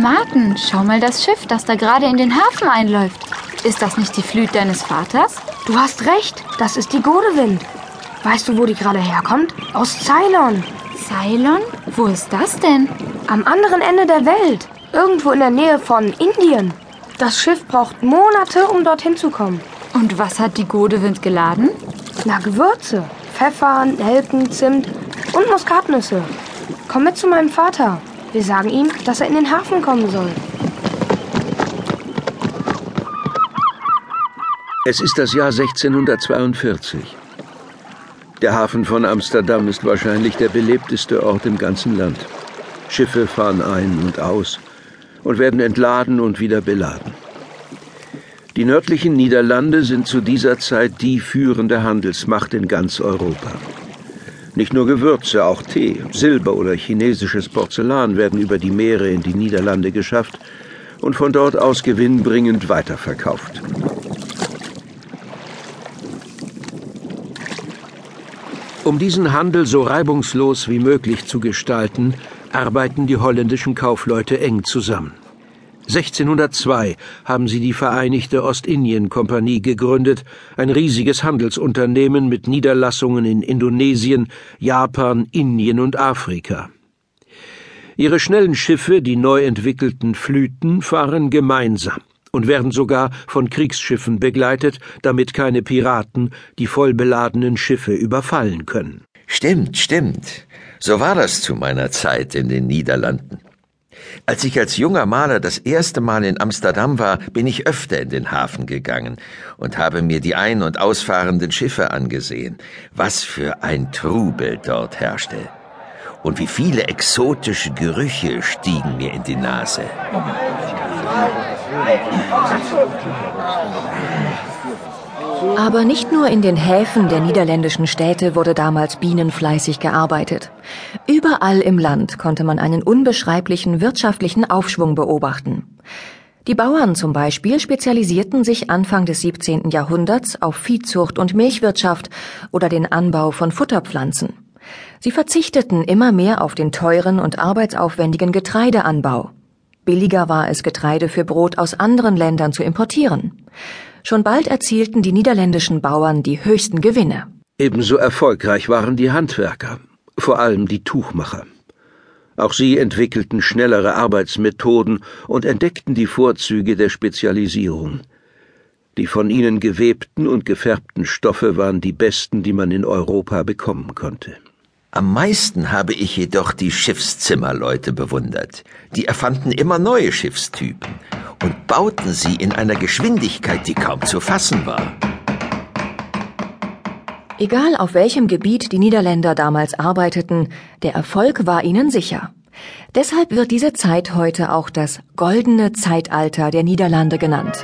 Martin, schau mal das Schiff, das da gerade in den Hafen einläuft. Ist das nicht die Flüt deines Vaters? Du hast recht, das ist die Godewind. Weißt du, wo die gerade herkommt? Aus Ceylon. Ceylon? Wo ist das denn? Am anderen Ende der Welt. Irgendwo in der Nähe von Indien. Das Schiff braucht Monate, um dorthin zu kommen. Und was hat die Godewind geladen? Na, Gewürze. Pfeffer, Nelken, Zimt und Muskatnüsse. Komm mit zu meinem Vater. Wir sagen ihm, dass er in den Hafen kommen soll. Es ist das Jahr 1642. Der Hafen von Amsterdam ist wahrscheinlich der belebteste Ort im ganzen Land. Schiffe fahren ein und aus und werden entladen und wieder beladen. Die nördlichen Niederlande sind zu dieser Zeit die führende Handelsmacht in ganz Europa. Nicht nur Gewürze, auch Tee, Silber oder chinesisches Porzellan werden über die Meere in die Niederlande geschafft und von dort aus gewinnbringend weiterverkauft. Um diesen Handel so reibungslos wie möglich zu gestalten, arbeiten die holländischen Kaufleute eng zusammen. 1602 haben sie die Vereinigte Ostindien-Kompanie gegründet, ein riesiges Handelsunternehmen mit Niederlassungen in Indonesien, Japan, Indien und Afrika. Ihre schnellen Schiffe, die neu entwickelten Flüten, fahren gemeinsam und werden sogar von Kriegsschiffen begleitet, damit keine Piraten die vollbeladenen Schiffe überfallen können. Stimmt, stimmt. So war das zu meiner Zeit in den Niederlanden. Als ich als junger Maler das erste Mal in Amsterdam war, bin ich öfter in den Hafen gegangen und habe mir die ein- und ausfahrenden Schiffe angesehen. Was für ein Trubel dort herrschte. Und wie viele exotische Gerüche stiegen mir in die Nase. Aber nicht nur in den Häfen der niederländischen Städte wurde damals bienenfleißig gearbeitet. Überall im Land konnte man einen unbeschreiblichen wirtschaftlichen Aufschwung beobachten. Die Bauern zum Beispiel spezialisierten sich Anfang des 17. Jahrhunderts auf Viehzucht und Milchwirtschaft oder den Anbau von Futterpflanzen. Sie verzichteten immer mehr auf den teuren und arbeitsaufwendigen Getreideanbau. Billiger war es, Getreide für Brot aus anderen Ländern zu importieren. Schon bald erzielten die niederländischen Bauern die höchsten Gewinne. Ebenso erfolgreich waren die Handwerker, vor allem die Tuchmacher. Auch sie entwickelten schnellere Arbeitsmethoden und entdeckten die Vorzüge der Spezialisierung. Die von ihnen gewebten und gefärbten Stoffe waren die besten, die man in Europa bekommen konnte. Am meisten habe ich jedoch die Schiffszimmerleute bewundert. Die erfanden immer neue Schiffstypen und bauten sie in einer Geschwindigkeit, die kaum zu fassen war. Egal auf welchem Gebiet die Niederländer damals arbeiteten, der Erfolg war ihnen sicher. Deshalb wird diese Zeit heute auch das goldene Zeitalter der Niederlande genannt.